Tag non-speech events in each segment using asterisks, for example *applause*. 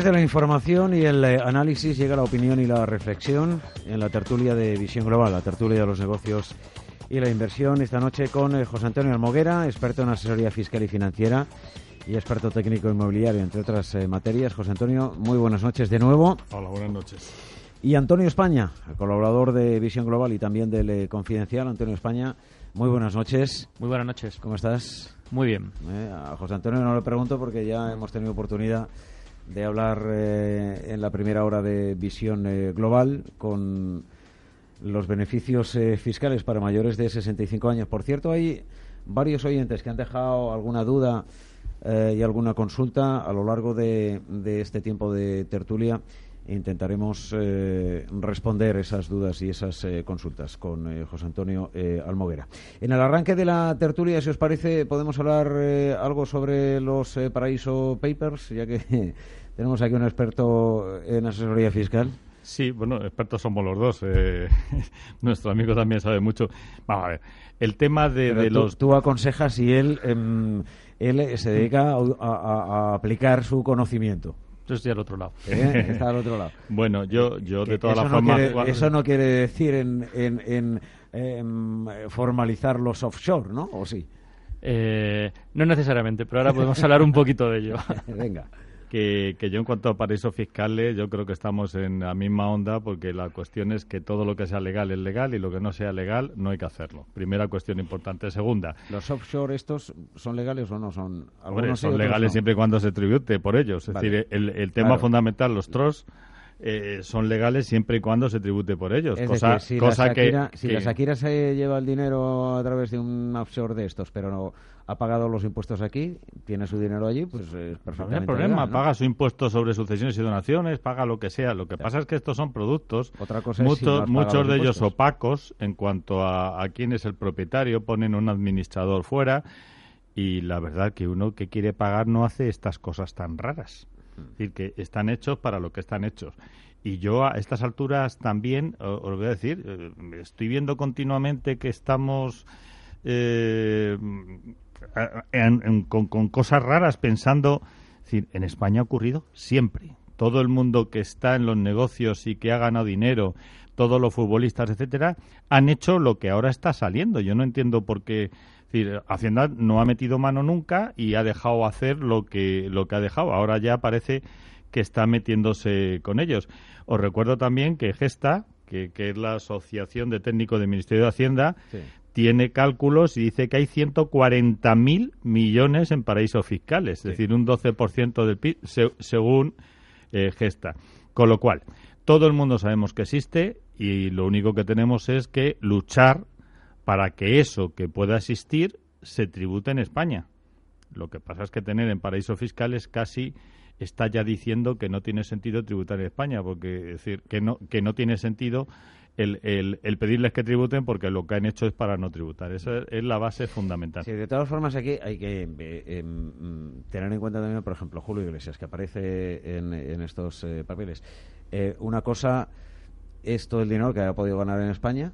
Después de la información y el eh, análisis llega la opinión y la reflexión en la tertulia de Visión Global, la tertulia de los negocios y la inversión. Esta noche con eh, José Antonio Almoguera, experto en asesoría fiscal y financiera y experto técnico inmobiliario, entre otras eh, materias. José Antonio, muy buenas noches de nuevo. Hola, buenas noches. Y Antonio España, colaborador de Visión Global y también del Confidencial. Antonio España, muy buenas noches. Muy buenas noches. ¿Cómo estás? Muy bien. a José Antonio no le pregunto porque ya hemos tenido oportunidad de hablar eh, en la primera hora de visión eh, global con los beneficios eh, fiscales para mayores de 65 años. Por cierto, hay varios oyentes que han dejado alguna duda y alguna consulta a lo largo de, de este tiempo de tertulia. Intentaremos responder esas dudas y esas consultas con José Antonio Almoguera. En el arranque de la tertulia, si os parece, podemos hablar algo sobre los Paraíso Papers, ya que tenemos aquí un experto en asesoría fiscal. Sí, bueno, expertos somos los dos. Eh, *laughs* nuestro amigo también sabe mucho. Vamos a ver, el tema de, los... Tú aconsejas y él, em, él se dedica a, aplicar su conocimiento. Yo estoy al otro lado. ¿Eh? Está al otro *laughs* lado. bueno, yo, yo de todas las formas... eso no quiere decir en, en, em, formalizar los offshore, ¿no? ¿O sí? Eh, no necesariamente, pero ahora podemos hablar un poquito de ello. *laughs* Venga que, yo en cuanto a paraísos fiscales, yo creo que estamos en la misma onda porque la cuestión es que todo lo que sea legal es legal y lo que no sea legal no hay que hacerlo. Primera cuestión importante. Segunda. ¿Los offshore estos son legales o no son? Algunos son legales siempre y cuando se tribute por ellos. Es decir, el, tema fundamental, los trusts eh, son legales siempre y cuando se tribute por ellos. cosa, si cosa la que, si la Shakira se lleva el dinero a través de un offshore de estos, pero no ha pagado los impuestos aquí, tiene su dinero allí, pues es perfectamente. No hay problema, paga su impuesto sobre sucesiones y donaciones, paga lo que sea. Lo que pasa es que estos son productos, Otra cosa muchos, muchos de ellos opacos en cuanto a, a quién es el propietario, ponen un administrador fuera y la verdad que uno que quiere pagar no hace estas cosas tan raras. Es decir, que están hechos para lo que están hechos. Y yo a estas alturas también, os voy a decir, eh, estoy viendo continuamente que estamos eh, con, cosas raras pensando, decir, en España ha ocurrido siempre. Todo el mundo que está en los negocios y que ha ganado dinero, todos los futbolistas, etcétera, han hecho lo que ahora está saliendo. Yo no entiendo por qué decir, Hacienda no ha metido mano nunca y ha dejado hacer lo que, lo que ha dejado. Ahora ya parece que está metiéndose con ellos. Os recuerdo también que Gesta, que, es la Asociación de Técnicos del Ministerio de Hacienda, tiene cálculos y dice que hay 140.000 millones en paraísos fiscales, es decir, un 12% del PIB según eh, Gesta. Con lo cual, todo el mundo sabemos que existe y lo único que tenemos es que luchar para que eso que pueda existir se tribute en España. Lo que pasa es que tener en paraísos fiscales casi está ya diciendo que no tiene sentido tributar en España, porque es decir, que no, que no tiene sentido el, el, pedirles que tributen porque lo que han hecho es para no tributar. Esa es la base fundamental. Sí, de todas formas, aquí hay que eh, em, tener en cuenta también, por ejemplo, Julio Iglesias, que aparece en, estos eh, papeles. Eh, una cosa es todo el dinero que ha podido ganar en España,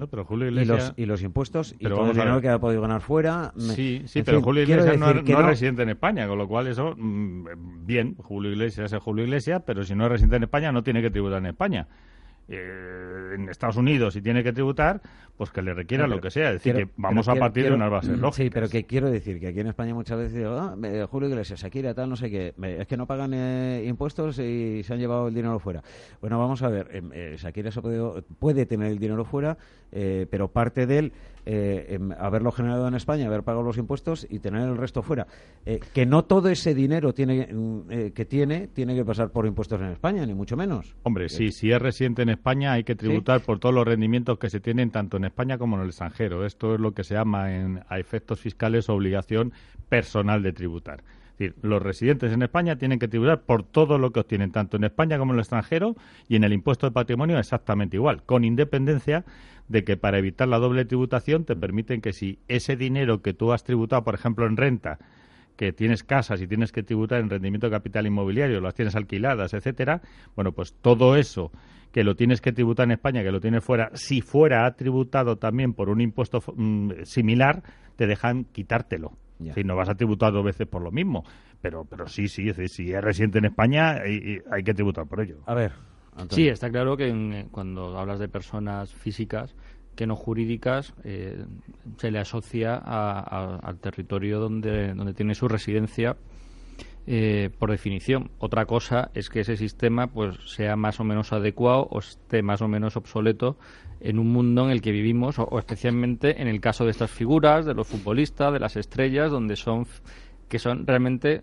no, pero Julio Iglesias... Y los, impuestos y todo el dinero que ha podido ganar fuera. Sí, sí, pero Julio Iglesias no, es, residente en España, con lo cual eso, mm, bien, Julio Iglesias es Julio Iglesias, pero si no es residente en España no tiene que tributar en España. Eh, en Estados Unidos y tiene que tributar, pues que le requiera No, lo que sea. Es decir, quiero- que vamos a partir quiero- de unas bases lógicas. Sí, pero que quiero decir que aquí en España muchas veces digo, ah, eh, Julio Iglesias, Shakira, tal, no sé qué, es que no pagan eh, impuestos y se han llevado el dinero fuera. Bueno, vamos a ver, em, eh, Shakira se ha podido- puede tener el dinero fuera, eh, pero parte de él eh, em, haberlo generado en España, haber pagado los impuestos y tener el resto fuera. Eh, que no todo ese dinero tiene mm, que tiene tiene que pasar por impuestos en España, ni mucho menos. Hombre, sí, si es residente en España hay que tributar por todos los rendimientos que se tienen tanto en España como en el extranjero. Esto es lo que se llama en, a efectos fiscales obligación personal de tributar. Los residentes en España tienen que tributar por todo lo que obtienen, tanto en España como en el extranjero, y en el impuesto de patrimonio exactamente igual, con independencia de que para evitar la doble tributación te permiten que si ese dinero que tú has tributado, por ejemplo, en renta, que tienes casas y tienes que tributar en rendimiento de capital inmobiliario, las tienes alquiladas, etcétera, bueno, pues todo eso que lo tienes que tributar en España, que lo tienes fuera, si fuera tributado también por un impuesto mm, similar, te dejan quitártelo. Ya. Decir, no vas a tributar dos veces por lo mismo, pero pero sí, sí, es decir, si es residente en España hay, hay que tributar por ello. A ver, Antonio. Sí, está claro que en, eh, cuando hablas de personas físicas no jurídicas, eh, se le asocia a- a- al territorio donde, donde tiene su residencia eh, por definición. Otra cosa es que ese sistema pues sea más o menos adecuado o esté más o menos obsoleto en un mundo en el que vivimos, o, o especialmente en el caso de estas figuras, de los futbolistas, de las estrellas, donde son que son realmente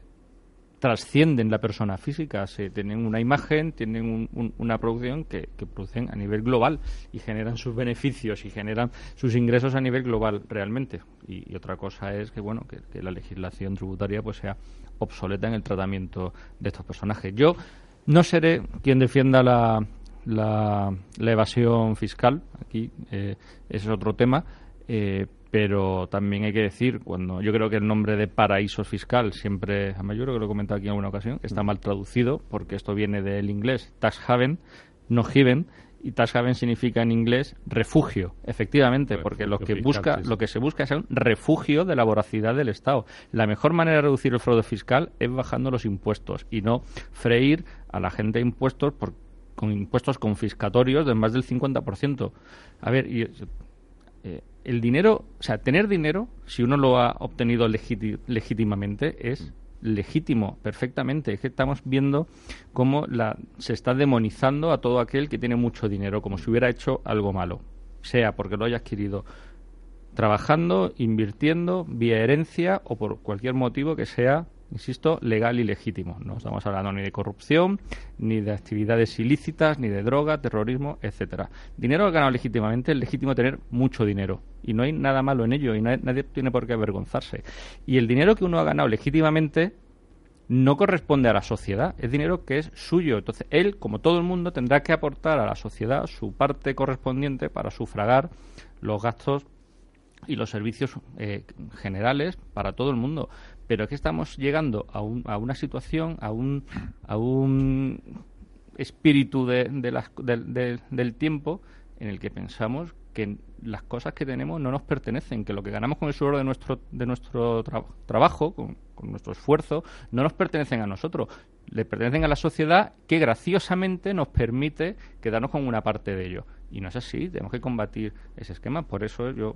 trascienden la persona física, se tienen una imagen, tienen un- un- una producción que, producen a nivel global y generan sus beneficios y generan sus ingresos a nivel global realmente. Y, otra cosa es que bueno que, que la legislación tributaria pues sea obsoleta en el tratamiento de estos personajes. Yo no seré quien defienda la, la, la evasión fiscal, aquí eh, ese es otro tema, eh, pero también hay que decir, cuando yo creo que el nombre de paraíso fiscal siempre, yo creo que lo he comentado aquí en alguna ocasión, está mal traducido porque esto viene del inglés tax haven, no haven, y tax haven significa en inglés refugio, efectivamente, porque lo que fiscal, busca, sí. lo que se busca es un refugio de la voracidad del Estado. La mejor manera de reducir el fraude fiscal es bajando los impuestos y no freír a la gente impuestos por, con impuestos confiscatorios de más del 50%. A ver, y, eh, el dinero, o sea, tener dinero, si uno lo ha obtenido legítimamente, es legítimo, perfectamente. Es que estamos viendo cómo la, se está demonizando a todo aquel que tiene mucho dinero, como si hubiera hecho algo malo, sea porque lo haya adquirido trabajando, invirtiendo, vía herencia o por cualquier motivo que sea, insisto, legal y legítimo. No estamos hablando ni de corrupción, ni de actividades ilícitas, ni de droga, terrorismo, etcétera. Dinero ganado legítimamente, es legítimo tener mucho dinero y no hay nada malo en ello y nadie, tiene por qué avergonzarse. Y el dinero que uno ha ganado legítimamente no corresponde a la sociedad, es dinero que es suyo. Entonces, él, como todo el mundo, tendrá que aportar a la sociedad su parte correspondiente para sufragar los gastos y los servicios eh, generales para todo el mundo. Pero es que estamos llegando a, un- a una situación, a un, a un espíritu de, de las- del- del- tiempo en el que pensamos que las cosas que tenemos no nos pertenecen, que lo que ganamos con el sudor de nuestro, de nuestro tra- trabajo, con, nuestro esfuerzo, no nos pertenecen a nosotros, le pertenecen a la sociedad que graciosamente nos permite quedarnos con una parte de ello. Y no es así, tenemos que combatir ese esquema. Por eso yo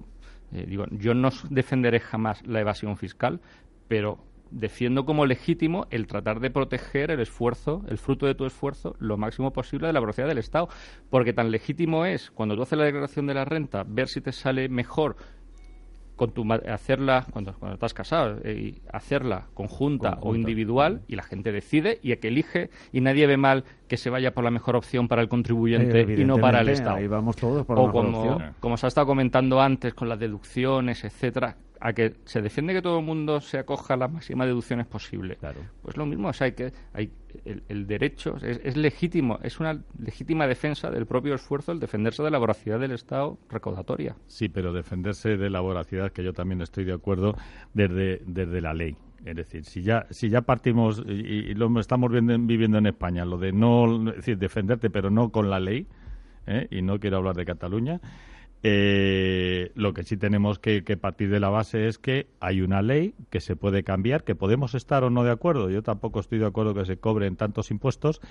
eh, digo, yo no defenderé jamás la evasión fiscal, pero defiendo como legítimo el tratar de proteger el esfuerzo, el fruto de tu esfuerzo, lo máximo posible de la velocidad del Estado. Porque tan legítimo es, cuando tú haces la declaración de la renta, ver si te sale mejor con tu hacerla cuando, cuando estás casado eh, hacerla conjunta, o individual y la gente decide y a que elige y nadie ve mal que se vaya por la mejor opción para el contribuyente y no para el Estado Ahí vamos todos por la o como, opción. como se ha estado comentando antes con las deducciones, etcétera, a que se defiende que todo el mundo se acoja a las máximas deducciones posibles. Claro. Pues lo mismo, o sea, hay que hay el, el derecho es, es legítimo, es una legítima defensa del propio esfuerzo el defenderse de la voracidad del Estado recaudatoria. Sí, pero defenderse de la voracidad, que yo también estoy de acuerdo, desde, desde la ley. Es decir, si ya, si ya partimos, y, y lo estamos viendo, viviendo en España, lo de no, es decir, defenderte, pero no con la ley, ¿eh? y no quiero hablar de Cataluña, Eh, lo que sí tenemos que, partir de la base es que hay una ley que se puede cambiar, que podemos estar o no de acuerdo. Yo tampoco estoy de acuerdo que se cobren tantos impuestos,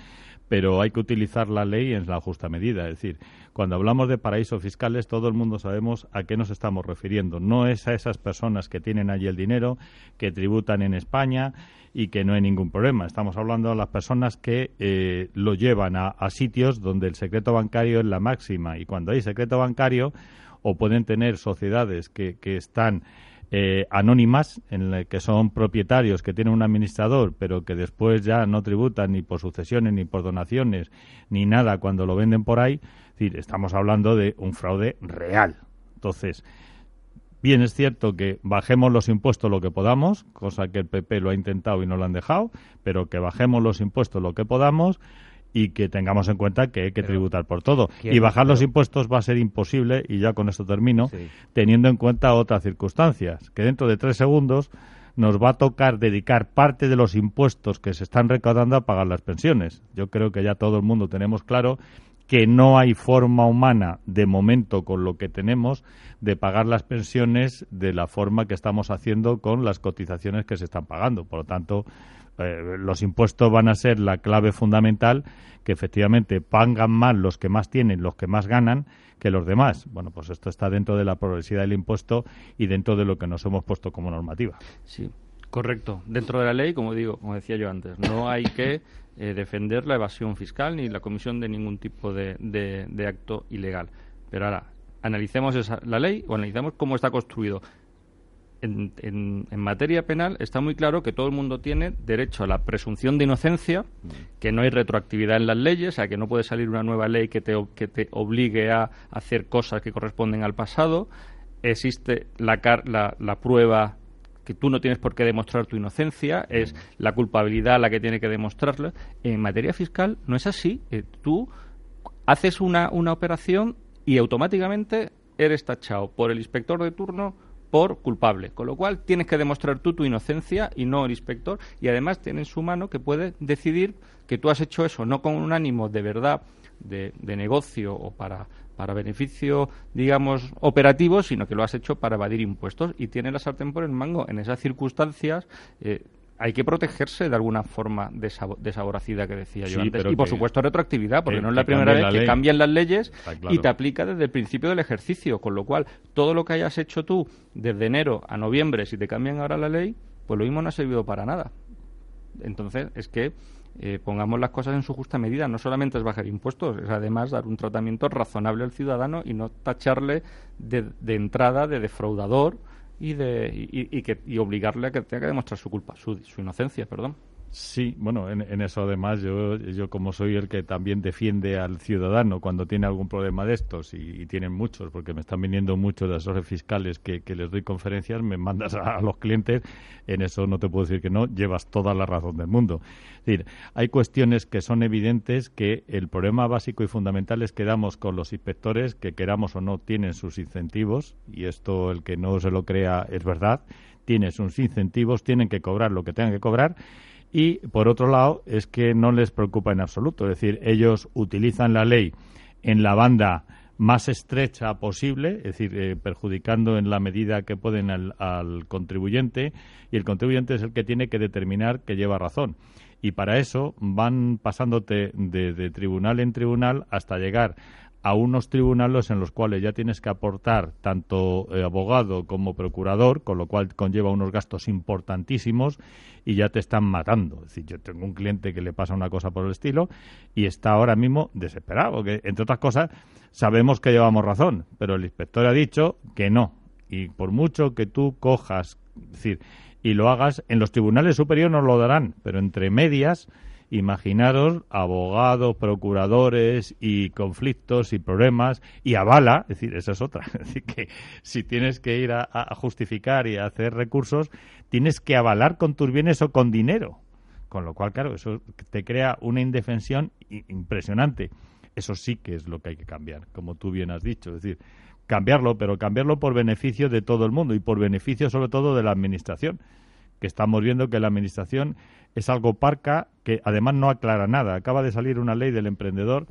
pero hay que utilizar la ley en la justa medida. Es decir, cuando hablamos de paraísos fiscales, todo el mundo sabemos a qué nos estamos refiriendo. No es a esas personas que tienen allí el dinero, que tributan en España y que no hay ningún problema. Estamos hablando de las personas que eh, lo llevan a, sitios donde el secreto bancario es la máxima y cuando hay secreto bancario o pueden tener sociedades que, que están eh, anónimas, en la que son propietarios que tienen un administrador, pero que después ya no tributan ni por sucesiones, ni por donaciones, ni nada cuando lo venden por ahí. Estamos hablando de un fraude real. Entonces, Bien, es cierto que bajemos los impuestos lo que podamos, cosa que el PP lo ha intentado y no lo han dejado, pero que bajemos los impuestos lo que podamos y que tengamos en cuenta que hay que tributar por todo. Y bajar los impuestos va a ser imposible, y ya con esto termino, teniendo en cuenta otras circunstancias, que dentro de tres segundos nos va a tocar dedicar parte de los impuestos que se están recaudando a pagar las pensiones. Yo creo que ya todo el mundo tenemos claro que no hay forma humana, de momento, con lo que tenemos, de pagar las pensiones de la forma que estamos haciendo con las cotizaciones que se están pagando. Por lo tanto, eh, los impuestos van a ser la clave fundamental, que efectivamente pagan más los que más tienen, los que más ganan, que los demás. Bueno, pues esto está dentro de la progresividad del impuesto y dentro de lo que nos hemos puesto como normativa. Sí, correcto. Dentro de la ley, como digo, como decía yo antes, no hay que eh, defender la evasión fiscal ni la comisión de ningún tipo de, de, acto ilegal. Pero ahora, analicemos esa, la ley o analicemos cómo está construido. En, en, en, materia penal está muy claro que todo el mundo tiene derecho a la presunción de inocencia, que no hay retroactividad en las leyes, a que no puede salir una nueva ley que te, que te obligue a hacer cosas que corresponden al pasado. Existe la, la, la prueba que tú no tienes por qué demostrar tu inocencia, es la culpabilidad la que tiene que demostrarla. En materia fiscal no es así. Eh, tú haces una, una operación y automáticamente eres tachado por el inspector de turno por culpable, con lo cual tienes que demostrar tú tu inocencia y no el inspector. Y además tiene en su mano que puede decidir que tú has hecho eso no con un ánimo de verdad de, de negocio o para para beneficio, digamos, operativo, sino que lo has hecho para evadir impuestos. Y tiene la sartén por el mango. En esas circunstancias, eh, hay que protegerse de alguna forma de esa, de voracidad que decía yo antes. Y por supuesto retroactividad, porque no es la primera vez que cambian las leyes y te aplica desde el principio del ejercicio. Con lo cual, todo lo que hayas hecho tú desde enero a noviembre, si te cambian ahora la ley, pues lo mismo no ha servido para nada. Entonces, es que eh, pongamos las cosas en su justa medida. No solamente es bajar impuestos, es además dar un tratamiento razonable al ciudadano y no tacharle de, de entrada de defraudador y, de, y, que, y obligarle a que tenga que demostrar su culpa, su, su inocencia, perdón. Sí, bueno, en, eso además yo, yo como soy el que también defiende al ciudadano cuando tiene algún problema de estos y, tienen muchos, porque me están viniendo muchos de asesores fiscales que, les doy conferencias, me mandas a, los clientes, en eso no te puedo decir que no, llevas toda la razón del mundo. Es decir, hay cuestiones que son evidentes que el problema básico y fundamental es que damos con los inspectores que queramos o no tienen sus incentivos y esto el que no se lo crea es verdad, tiene sus incentivos, tienen que cobrar lo que tengan que cobrar y, por otro lado, es que no les preocupa en absoluto. Es decir, ellos utilizan la ley en la banda más estrecha posible, es decir, eh, perjudicando en la medida que pueden al, contribuyente, y el contribuyente es el que tiene que determinar que lleva razón. Y para eso van pasándote de tribunal en tribunal hasta llegar a unos tribunales en los cuales ya tienes que aportar tanto eh, abogado como procurador, con lo cual conlleva unos gastos importantísimos y ya te están matando. Es decir, yo tengo un cliente que le pasa una cosa por el estilo y está ahora mismo desesperado, porque entre otras cosas sabemos que llevamos razón, pero el inspector ha dicho que no. Y por mucho que tú cojas, decir, y lo hagas, en los tribunales superiores nos lo darán, pero entre medias imaginaros abogados, procuradores y conflictos y problemas y avala, es decir, esa es otra, *laughs* es decir, que si tienes que ir a, justificar y a hacer recursos, tienes que avalar con tus bienes o con dinero. Con lo cual, claro, eso te crea una indefensión impresionante. Eso sí que es lo que hay que cambiar, como tú bien has dicho. Es decir, cambiarlo, pero cambiarlo por beneficio de todo el mundo y por beneficio sobre todo de la Administración, que estamos viendo que la Administración es algo parca que además no aclara nada. Acaba de salir una ley del emprendedor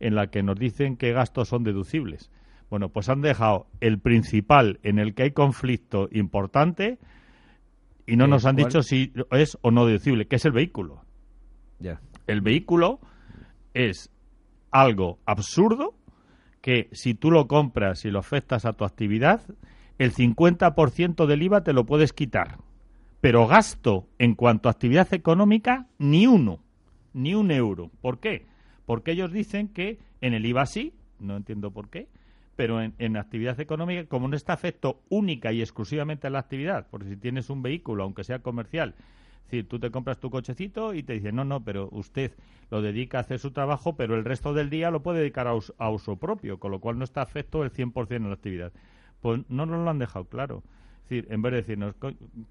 en la que nos dicen qué gastos son deducibles. Bueno, pues han dejado el principal en el que hay conflicto importante y no nos han dicho si es o no deducible, que es el vehículo. Ya. El vehículo es algo absurdo que si tú lo compras y lo afectas a tu actividad, el 50% del IVA te lo puedes quitar. Pero gasto en cuanto a actividad económica, ni uno, ni un euro. ¿Por qué? Porque ellos dicen que en el IVA sí, no entiendo por qué, pero en, en, actividad económica, como no está afecto única y exclusivamente a la actividad, porque si tienes un vehículo, aunque sea comercial, es decir, tú te compras tu cochecito y te dicen, no, no, pero usted lo dedica a hacer su trabajo, pero el resto del día lo puede dedicar a, us a uso propio, con lo cual no está afecto el 100% en la actividad. Pues no nos lo han dejado claro. Decir, en vez de decirnos,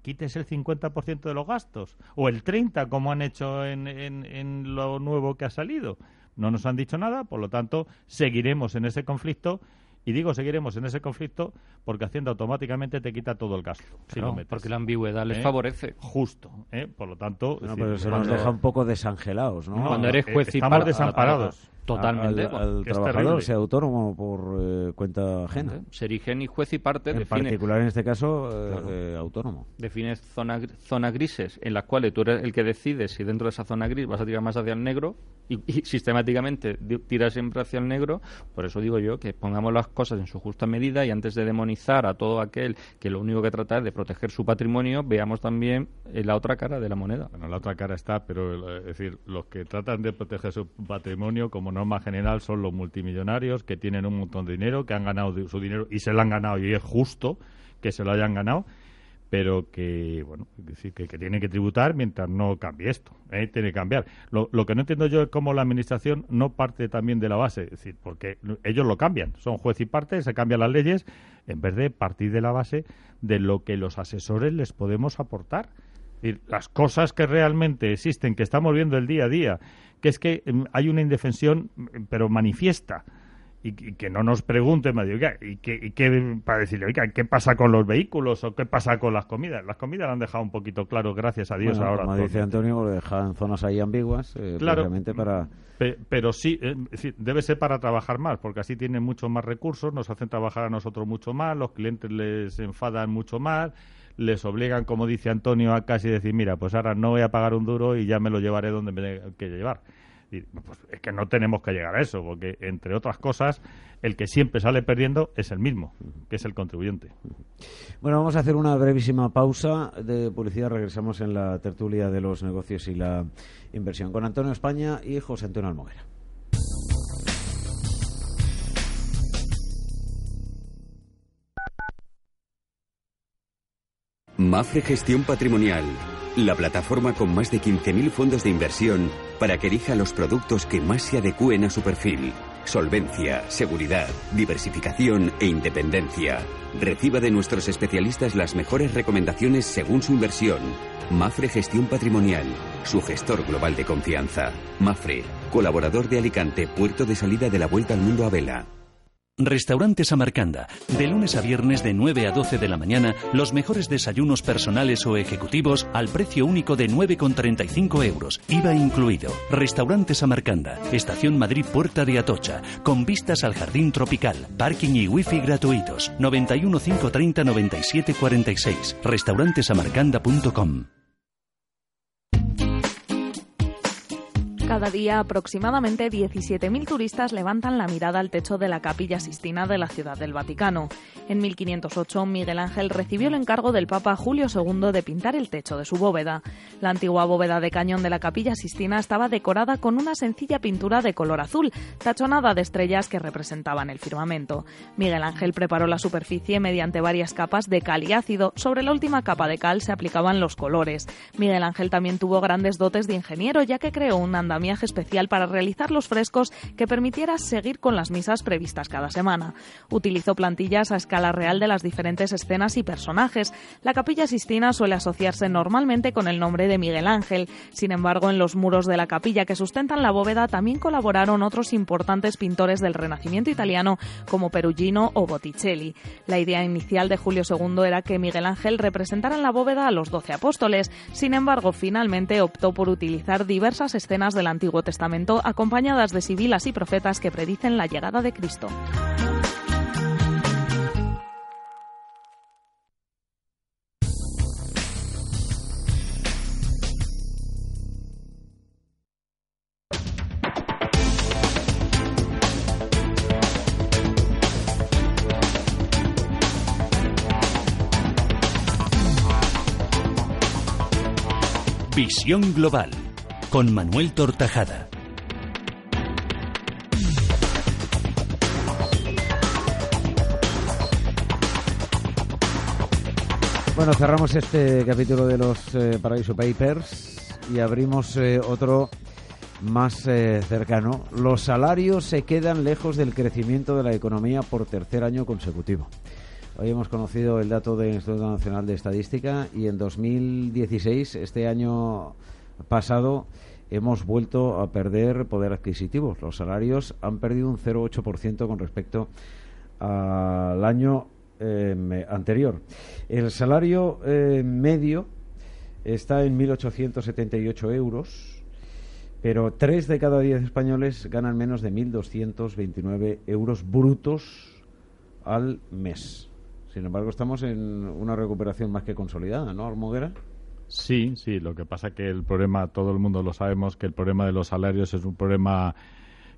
quites el 50% de los gastos, o el 30%, como han hecho en, en, en lo nuevo que ha salido. No nos han dicho nada, por lo tanto, seguiremos en ese conflicto y digo, seguiremos en ese conflicto porque Hacienda automáticamente te quita todo el gasto. si Claro, lo metes. porque la ambigüedad les ¿Eh? favorece. Justo. ¿eh? Por lo tanto, No, pero decir, se nos deja un poco desangelados, ¿no? Cuando eres juez y estamos parte- desamparados. Totalmente. Al, trabajador, sea autónomo por eh, cuenta ajena. Se erigen y juez y parte En define, particular, en este caso, eh, Claro. eh, autónomo. defines zona, gr- zona grises en las cuales tú eres el que decide si dentro de esa zona gris vas a tirar más hacia el negro y, y *laughs* sistemáticamente tiras siempre hacia el negro. Por eso digo yo que pongamos las cosas en su justa medida y antes de demonizar a todo aquel que lo único que trata es de proteger su patrimonio, veamos también eh, la otra cara de la moneda. Bueno, la otra cara está, pero eh, es decir, los que tratan de proteger su patrimonio como norma general son los multimillonarios que tienen un montón de dinero, que han ganado su dinero y se lo han ganado y es justo que se lo hayan ganado, pero que, bueno, que, que tienen que tributar mientras no cambie esto, ¿eh? tiene que cambiar. Lo, lo que no entiendo yo es cómo la administración no parte también de la base, es decir, porque ellos lo cambian, son juez y parte, se cambian las leyes, en vez de partir de la base de lo que los asesores les podemos aportar. Las cosas que realmente existen, que estamos viendo el día a día, que es que mm, hay una indefensión, mm, pero manifiesta, y, y que no nos pregunten, me digo, oiga, ¿y qué, y qué- para decirle, oiga, ¿qué pasa con los vehículos o qué pasa con las comidas? Las comidas lo han dejado un poquito claro, gracias a Dios Bueno, ahora. como dice. Antonio, porque dejan zonas ahí ambiguas, eh, Claro. para... Pe- pero sí, eh, debe ser para trabajar más, porque así tienen muchos más recursos, nos hacen trabajar a nosotros mucho más, los clientes les enfadan mucho más, les obligan, como dice Antonio, a casi decir, mira, pues ahora no voy a pagar un duro y ya me lo llevaré donde me tenga que llevar. Y, pues, es que no tenemos que llegar a eso, porque entre otras cosas, el que siempre sale perdiendo es el mismo, que es el contribuyente. Bueno, vamos a hacer una brevísima pausa de publicidad. Regresamos en la tertulia de los negocios y la inversión con Antonio España y José Antonio Almoguera. Mafre Gestión Patrimonial, la plataforma con más de 15.000 fondos de inversión para que elija los productos que más se adecúen a su perfil. Solvencia, seguridad, diversificación e independencia. Reciba de nuestros especialistas las mejores recomendaciones según su inversión. Mafre Gestión Patrimonial, su gestor global de confianza. Mafre, colaborador de Alicante, puerto de salida de la Vuelta al Mundo a Vela. Restaurante Samarcanda. De lunes a viernes de 9 a 12 de la mañana, los mejores desayunos personales o ejecutivos al precio único de 9,35 euros, IVA incluido. Restaurante Samarcanda. Estación Madrid Puerta de Atocha. Con vistas al jardín tropical. Parking y wifi gratuitos. 91 530 97 46. Restaurantesamarcanda.com. Cada día aproximadamente 17.000 turistas levantan la mirada al techo de la Capilla Sistina de la Ciudad del Vaticano. En 1508 Miguel Ángel recibió el encargo del Papa Julio II de pintar el techo de su bóveda. La antigua bóveda de cañón de la Capilla Sistina estaba decorada con una sencilla pintura de color azul, tachonada de estrellas que representaban el firmamento. Miguel Ángel preparó la superficie mediante varias capas de cal y ácido. Sobre la última capa de cal se aplicaban los colores. Miguel Ángel también tuvo grandes dotes de ingeniero ya que creó un andamiaje especial para realizar los frescos que permitiera seguir con las misas previstas cada semana. Utilizó plantillas a escala real de las diferentes escenas y personajes. La capilla Sistina suele asociarse normalmente con el nombre de Miguel Ángel. Sin embargo, en los muros de la capilla que sustentan la bóveda también colaboraron otros importantes pintores del Renacimiento italiano como Perugino o Botticelli. La idea inicial de Julio II era que Miguel Ángel representara en la bóveda a los doce apóstoles. Sin embargo, finalmente optó por utilizar diversas escenas del Antiguo Testamento, acompañadas de sibilas y profetas que predicen la llegada de Cristo. Visión Global con Manuel Tortajada. Bueno, cerramos este capítulo de los eh, Papers y abrimos eh, otro más eh, cercano. Los salarios se quedan lejos del crecimiento de la economía por tercer año consecutivo. Hoy hemos conocido el dato del Instituto Nacional de Estadística y en 2016, este año pasado, hemos vuelto a perder poder adquisitivo. Los salarios han perdido un 0,8% con respecto al año eh, anterior. El salario eh, medio está en 1.878 euros, pero tres de cada diez españoles ganan menos de 1.229 euros brutos al mes. Sin embargo, estamos en una recuperación más que consolidada, ¿no, Almoguera? Sí, sí. Lo que pasa que el problema, todo el mundo lo sabemos, que el problema de los salarios es un problema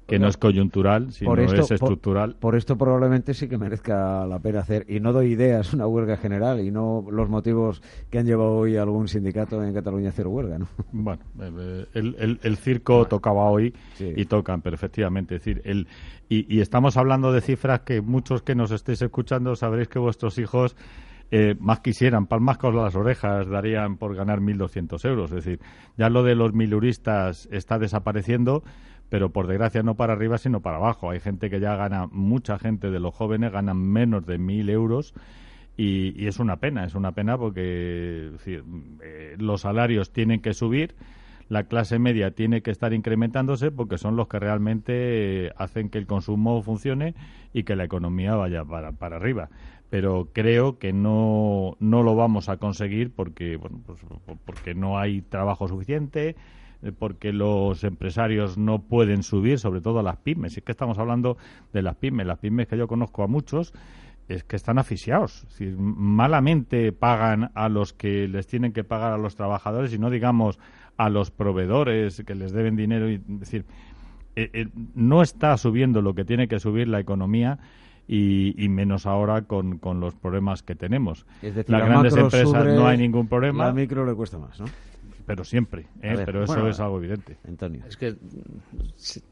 que no es coyuntural, sino es estructural. Por, esto probablemente sí que merezca la pena hacer, y no doy ideas, una huelga general, y no los motivos que han llevado hoy algún sindicato en Cataluña a hacer huelga, ¿no? *laughs* Bueno, eh, el, el, circo tocaba hoy y tocan, pero efectivamente, es decir, el, y, estamos hablando de cifras que muchos que nos estéis escuchando sabréis que vuestros hijos eh, más quisieran, palmas con las orejas, darían por ganar 1.200 euros. Es decir, ya lo de los miluristas está desapareciendo, pero por desgracia no para arriba, sino para abajo. Hay gente que ya gana, mucha gente de los jóvenes ganan menos de mil euros. Y, es una pena, es una pena porque eh, los salarios tienen que subir, la clase media tiene que estar incrementándose porque son los que realmente hacen que el consumo funcione y que la economía vaya para, para arriba. Pero creo que no, no lo vamos a conseguir porque, bueno, pues, porque no hay trabajo suficiente, eh, porque los empresarios no pueden subir, sobre todo las pymes. Es que estamos hablando de las pymes. Las pymes que yo conozco a muchos es que están asfixiados. malamente pagan a los que les tienen que pagar a los trabajadores y no digamos a los proveedores que les deben dinero. Decir, eh, eh, no está subiendo lo que tiene que subir la economía. Y, menos ahora con, con, los problemas que tenemos. Es decir, las grandes empresas no hay ningún problema. La micro le cuesta más, ¿no? pero siempre, ¿eh? pero eso es algo evidente. Antonio. Es que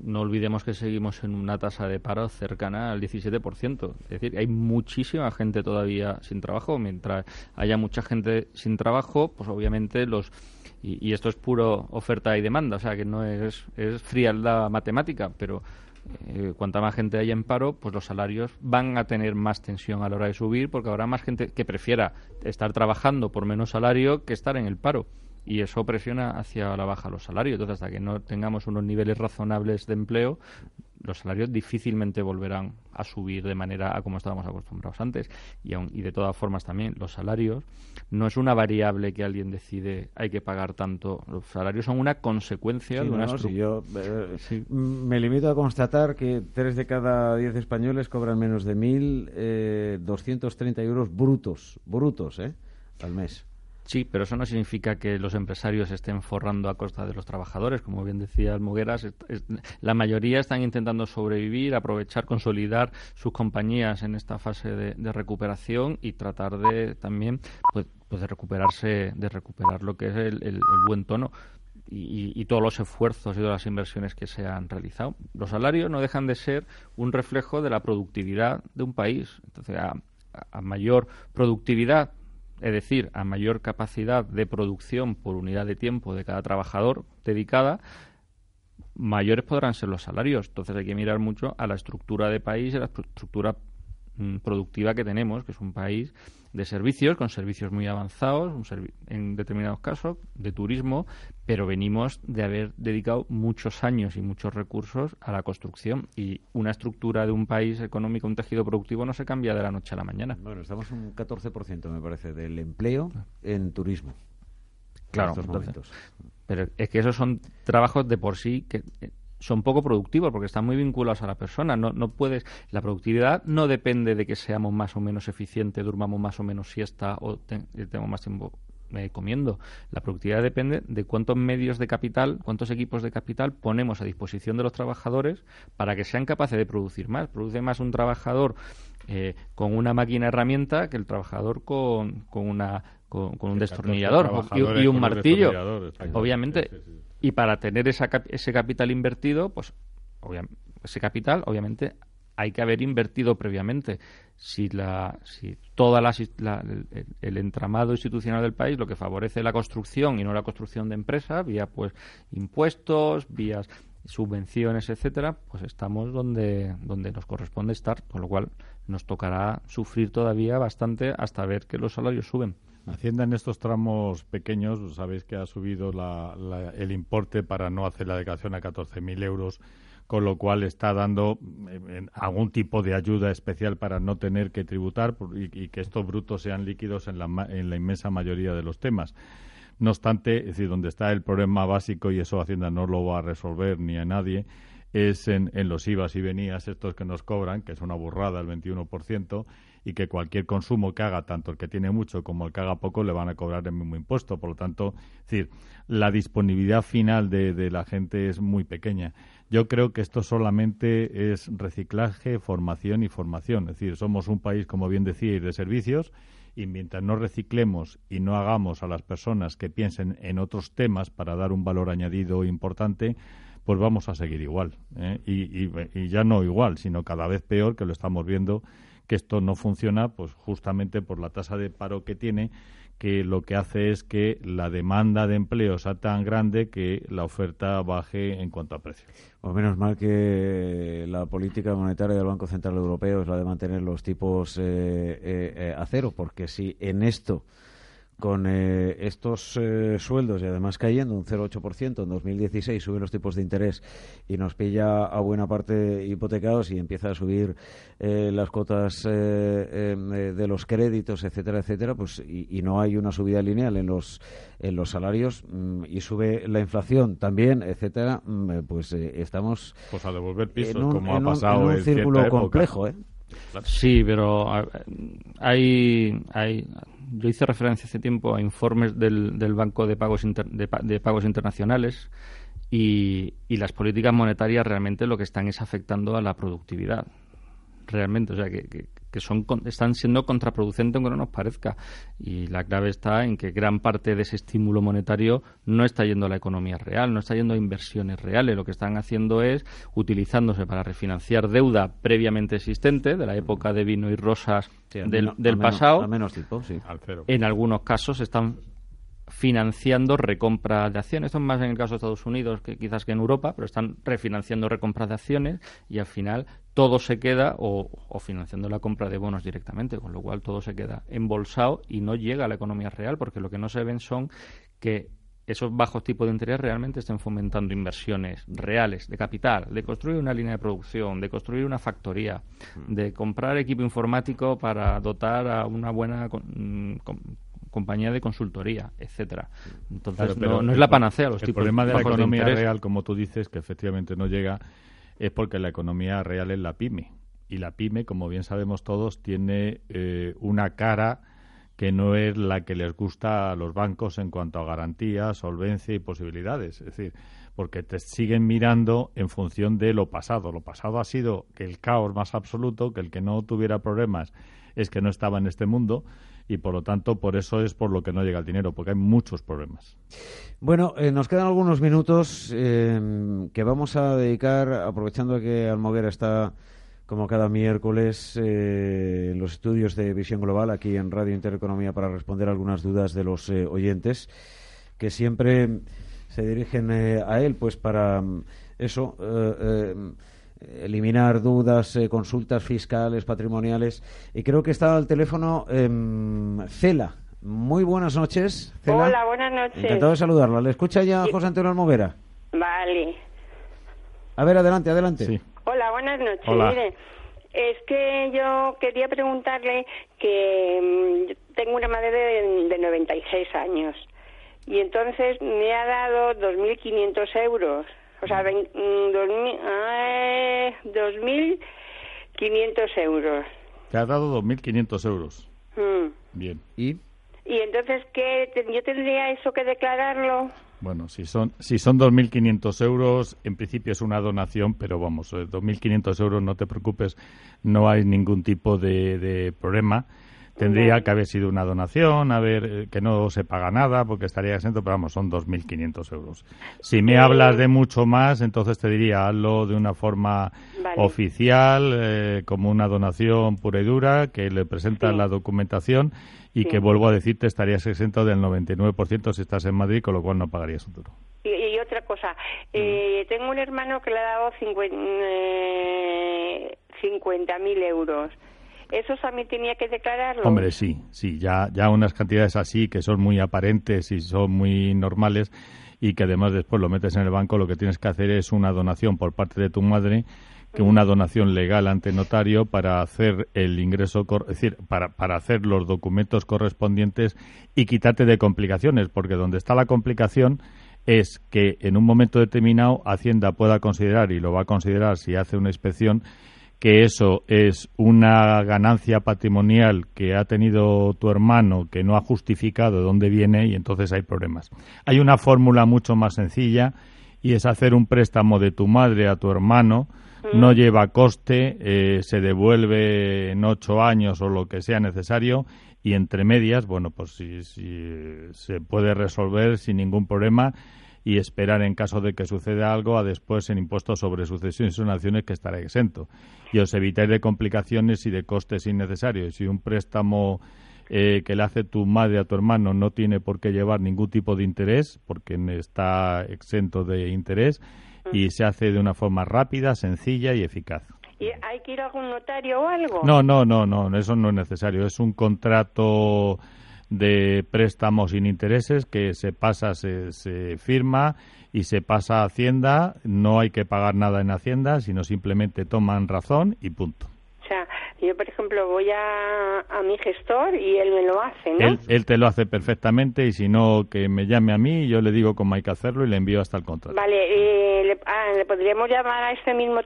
no olvidemos que seguimos en una tasa de paro cercana al 17%. Es decir, hay muchísima gente todavía sin trabajo. Mientras haya mucha gente sin trabajo, pues obviamente los... Y, esto es puro oferta y demanda, o sea que no es, es frialdad matemática, pero eh, cuanta más gente haya en paro, pues los salarios van a tener más tensión a la hora de subir, porque habrá más gente que prefiera estar trabajando por menos salario que estar en el paro y eso presiona hacia la baja los salarios. Entonces, hasta que no tengamos unos niveles razonables de empleo, los salarios difícilmente volverán a subir de manera a como estábamos acostumbrados antes. Y, y de todas formas también los salarios no es una variable que alguien decide hay que pagar tanto. Los salarios son una consecuencia de una no, yo eh, me limito a constatar que tres de cada diez españoles cobran menos de 1.230 eh, euros brutos, brutos, ¿eh? al mes. Sí, pero eso no significa que los empresarios estén forrando a costa de los trabajadores. Como bien decía Almogueras, la mayoría están intentando sobrevivir, aprovechar, consolidar sus compañías en esta fase de, recuperación y tratar de también pues, pues, de recuperarse, de recuperar lo que es el, buen tono. Y, todos los esfuerzos y todas las inversiones que se han realizado. Los salarios no dejan de ser un reflejo de la productividad de un país. Entonces, a mayor productividad es decir, a mayor capacidad de producción por unidad de tiempo de cada trabajador dedicada, mayores podrán ser los salarios. Entonces hay que mirar mucho a la estructura de país y a la estructura mm, productiva que tenemos, que es un país de servicios, con servicios muy avanzados, en determinados casos, de turismo, pero venimos de haber dedicado muchos años y muchos recursos a la construcción y una estructura de un país económico, un tejido productivo no se cambia de la noche a la mañana. Bueno, estamos en un 14%, me parece, del empleo en turismo. Claro, pero es que esos son trabajos de por sí que eh, son poco productivos porque están muy vinculados a la persona. No, no puedes, la productividad no depende de que seamos más o menos eficientes, durmamos más o menos siesta o tengamos más tiempo eh, comiendo. La productividad depende de cuántos medios de capital, cuántos equipos de capital ponemos a disposición de los trabajadores para que sean capaces de producir más. Produce más un trabajador eh, con una máquina herramienta que el trabajador con, con una con, un destornillador y, un martillo obviamente y para tener esa, ese capital invertido pues ese capital obviamente hay que haber invertido previamente. Si, la, si toda la, el, entramado institucional del país lo que favorece la construcción y no la construcción de empresas, vía pues impuestos, vías subvenciones, etcétera, pues estamos donde, donde nos corresponde estar, con lo cual nos tocará sufrir todavía bastante hasta ver que los salarios suben. Hacienda en estos tramos pequeños, sabéis que ha subido el importe para no hacer la declaración a 14.000 euros con lo cual está dando eh, algún tipo de ayuda especial para no tener que tributar y, que estos brutos sean líquidos en la, en la inmensa mayoría de los temas. No obstante, es decir, donde está el problema básico, y eso Hacienda no lo va a resolver ni a nadie, es en, en los IVAs y venías, estos que nos cobran, que es una burrada el 21%, y que cualquier consumo que haga, tanto el que tiene mucho como el que haga poco, le van a cobrar el mismo impuesto. Por lo tanto, es decir, la disponibilidad final de, de la gente es muy pequeña. Yo creo que esto solamente es reciclaje, formación y formación. Es decir, somos un país, como bien decíais, de servicios y mientras no reciclemos y no hagamos a las personas que piensen en otros temas para dar un valor añadido importante, pues vamos a seguir igual. ¿eh? Y, y, ya no igual, sino cada vez peor, que lo estamos viendo, que esto no funciona, pues justamente por la tasa de paro que tiene que lo que hace es que la demanda de empleo sea tan grande que la oferta baje en cuanto a precio. Pues menos mal que la política monetaria del Banco Central Europeo es la de mantener los tipos eh, eh, eh, a cero, porque si en esto con eh, estos eh, sueldos y además cayendo un 0,8% en 2016 suben los tipos de interés y nos pilla a buena parte hipotecados y empieza a subir eh, las cuotas de los créditos, etcétera, etcétera, pues y, no hay una subida lineal en los en los salarios mm, y sube la inflación también, etcétera, mm, pues estamos pues a devolver pisos como ha pasado en un círculo complejo, ¿eh? Sí, pero hay, hay yo hice referencia hace tiempo a informes del, del Banco de Pagos, de, Pagos Internacionales y, y, las políticas monetarias realmente lo que están es afectando a la productividad. Realmente, o sea, que, que son, están siendo contraproducentes aunque no nos parezca. Y la clave está en que gran parte de ese estímulo monetario no está yendo a la economía real, no está yendo a inversiones reales. Lo que están haciendo es utilizándose para refinanciar deuda previamente existente de la época de vino y rosas del, del pasado. menos tipo, sí. En algunos casos están financiando recompra de acciones. Esto es más en el caso de Estados Unidos que quizás que en Europa, pero están refinanciando recompras de acciones y al final todo se queda o, financiando la compra de bonos directamente, con lo cual todo se queda embolsado y no llega a la economía real, porque lo que no se ven son que esos bajos tipos de interés realmente estén fomentando inversiones reales de capital, de construir una línea de producción, de construir una factoría, mm. de comprar equipo informático para dotar a una buena mm, compañía de consultoría, etcétera. Entonces, no, es la panacea los el problema de la economía real, como tú dices, que efectivamente no llega, es porque la economía real es la pyme. Y la pyme, como bien sabemos todos, tiene eh, una cara que no es la que les gusta a los bancos en cuanto a garantía, solvencia y posibilidades. Es decir, porque te siguen mirando en función de lo pasado. Lo pasado ha sido que el caos más absoluto, que el que no tuviera problemas es que no estaba en este mundo y por lo tanto por eso es por lo que no llega el dinero, porque hay muchos problemas. Bueno, eh, nos quedan algunos minutos eh, que vamos a dedicar, aprovechando que Almoguera está como cada miércoles eh, en los estudios de Visión Global aquí en Radio Intereconomía para responder algunas dudas de los oyentes que siempre se dirigen a él pues para mm, eso eliminar dudas, eh, consultas fiscales, patrimoniales. Y creo que está al teléfono eh, Cela. Muy buenas noches. Cela. Hola, buenas noches. Encantado de saludarla. ¿Le escucha ya José Antonio Almoguera? Vale. A ver, adelante, adelante. Hola, buenas noches. Mire, es que yo quería preguntarle que mm, tengo una madre de, de 96 años y entonces me ha dado 2.500 euros o sea, 2.500 euros. Te ha dado 2.500 euros. Mm. Bien. ¿Y? Y entonces, ¿qué? ¿Yo tendría eso que declararlo? Bueno, si son, si son 2.500 euros, en principio es una donación, pero vamos, 2.500 euros, no te preocupes, no hay ningún tipo de, de problema. Tendría que haber sido una donación, a ver, eh, que no se paga nada porque estaría exento, pero vamos, son 2.500 euros. Si me hablas de mucho más, entonces te diría, hazlo de una forma oficial, eh, como una donación pura y dura, que le presentas la documentación y que, vuelvo a decirte, estarías exento del 99% si estás en Madrid, con lo cual no pagarías un duro. Y, otra cosa, eh, tengo un hermano que le ha dado 50.000 euros. ¿Eso también tenía que declararlo? Hombre, sí, sí, ya, ya unas cantidades así que son muy aparentes y son muy normales y que además después lo metes en el banco, lo que tienes que hacer es una donación por parte de tu madre que una donación legal ante notario para hacer el ingreso, es decir, para, para hacer los documentos correspondientes y quitarte de complicaciones, porque donde está la complicación es que en un momento determinado Hacienda pueda considerar, y lo va a considerar si hace una inspección, que eso es una ganancia patrimonial que ha tenido tu hermano que no ha justificado de dónde viene y entonces hay problemas. Hay una fórmula mucho más sencilla y es hacer un préstamo de tu madre a tu hermano, no lleva coste, eh, se devuelve en ocho años o lo que sea necesario y entre medias, bueno, pues si se puede resolver sin ningún problema y esperar en caso de que suceda algo a después en impuestos sobre sucesiones y donaciones que estará exento. Y os evitáis de complicaciones y de costes innecesarios. Si un préstamo eh, que le hace tu madre a tu hermano no tiene por qué llevar ningún tipo de interés, porque está exento de interés, y se hace de una forma rápida, sencilla y eficaz. ¿Y hay que ir a algún notario o algo? No, no, no, no, eso no es necesario. Es un contrato de préstamos sin intereses que se pasa, se, se firma y se pasa a Hacienda. No hay que pagar nada en Hacienda, sino simplemente toman razón y punto. O sea, yo, por ejemplo, voy a, a mi gestor y él me lo hace, ¿no? Él, te lo hace perfectamente y si no, que me llame a mí, yo le digo cómo hay que hacerlo y le envío hasta el contrato. Vale, eh, le, ah, ¿le podríamos llamar a este mismo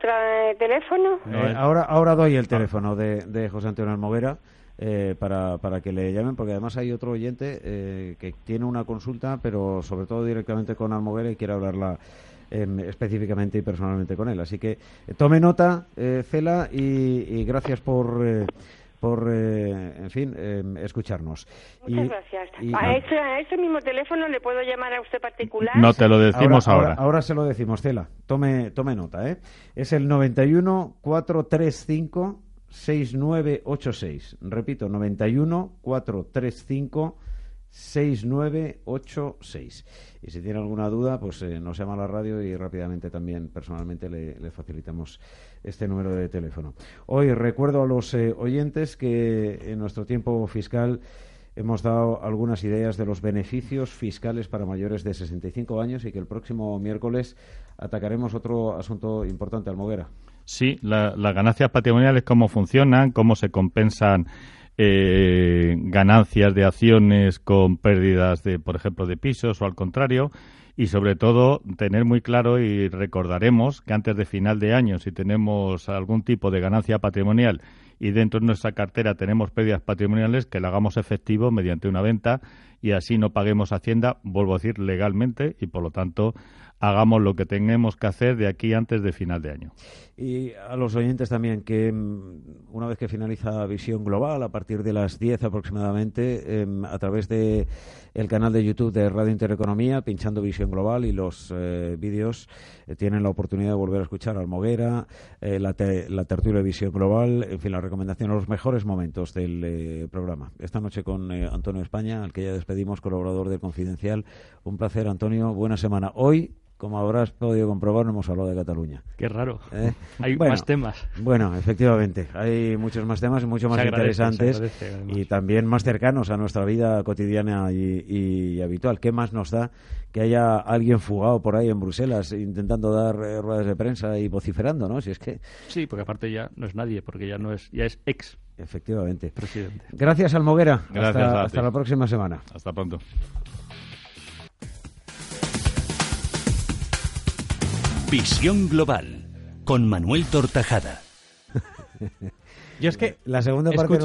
teléfono? Eh, ahora, ahora doy el teléfono de, de José Antonio Almoguera. Eh, para, para que le llamen, porque además hay otro oyente eh, que tiene una consulta, pero sobre todo directamente con Almoguera y quiere hablarla em, específicamente y personalmente con él. Así que eh, tome nota, Cela, y, gracias por por, en fin, em, escucharnos. Muchas gracias. a, ese, a, ese, mismo teléfono le puedo llamar a usted particular. No te lo decimos ahora. Ahora, se lo decimos, Cela. Tome, tome nota, ¿eh? Es el 91 435 6986. Repito, 91 435 6986. Y si tiene alguna duda, pues eh, nos llama a la radio y rápidamente también personalmente le, facilitamos este número de teléfono. Hoy recuerdo a los eh, oyentes que en nuestro tiempo fiscal hemos dado algunas ideas de los beneficios fiscales para mayores de 65 años y que el próximo miércoles atacaremos otro asunto importante, Almoguera. Sí, las ganancias patrimoniales, cómo funcionan, cómo se compensan eh, ganancias de acciones con pérdidas de, por ejemplo, de pisos o al contrario. Y sobre todo, tener muy claro y recordaremos que antes de final de año, si tenemos algún tipo de ganancia patrimonial y dentro de nuestra cartera tenemos pérdidas patrimoniales, que la hagamos efectivo mediante una venta y así no paguemos Hacienda, vuelvo a decir, legalmente y por lo tanto hagamos lo que tengamos que hacer de aquí antes de final de año. Y a los oyentes también, que mm, una vez que finaliza Visión Global, a partir de las 10 aproximadamente, em, a través de el canal de YouTube de Radio Intereconomía, pinchando Visión Global y los eh, vídeos, eh, tienen la oportunidad de volver a escuchar a Almoguera, eh, la, la, tertulia de Visión Global, en fin, la recomendación, los mejores momentos del programa. Esta noche con Antonio España, al que ya despedimos, colaborador del Confidencial. Un placer, Antonio. Buena semana. Hoy como habrás podido comprobar, no hemos hablado de Cataluña. Qué raro. ¿Eh? *laughs* Hay más temas. Bueno, efectivamente, hay muchos más temas y mucho más interesantes y también más cercanos a nuestra vida cotidiana y, habitual. ¿Qué más nos da que haya alguien fugado por ahí en Bruselas intentando dar eh, ruedas de prensa y vociferando, ¿no? Si es que sí, porque aparte ya no es nadie, porque ya no es ya es ex efectivamente presidente. Gracias, Almoguera. Gracias hasta la próxima semana. Hasta pronto. Visión Global con Manuel Tortajada. Yo es que la segunda parte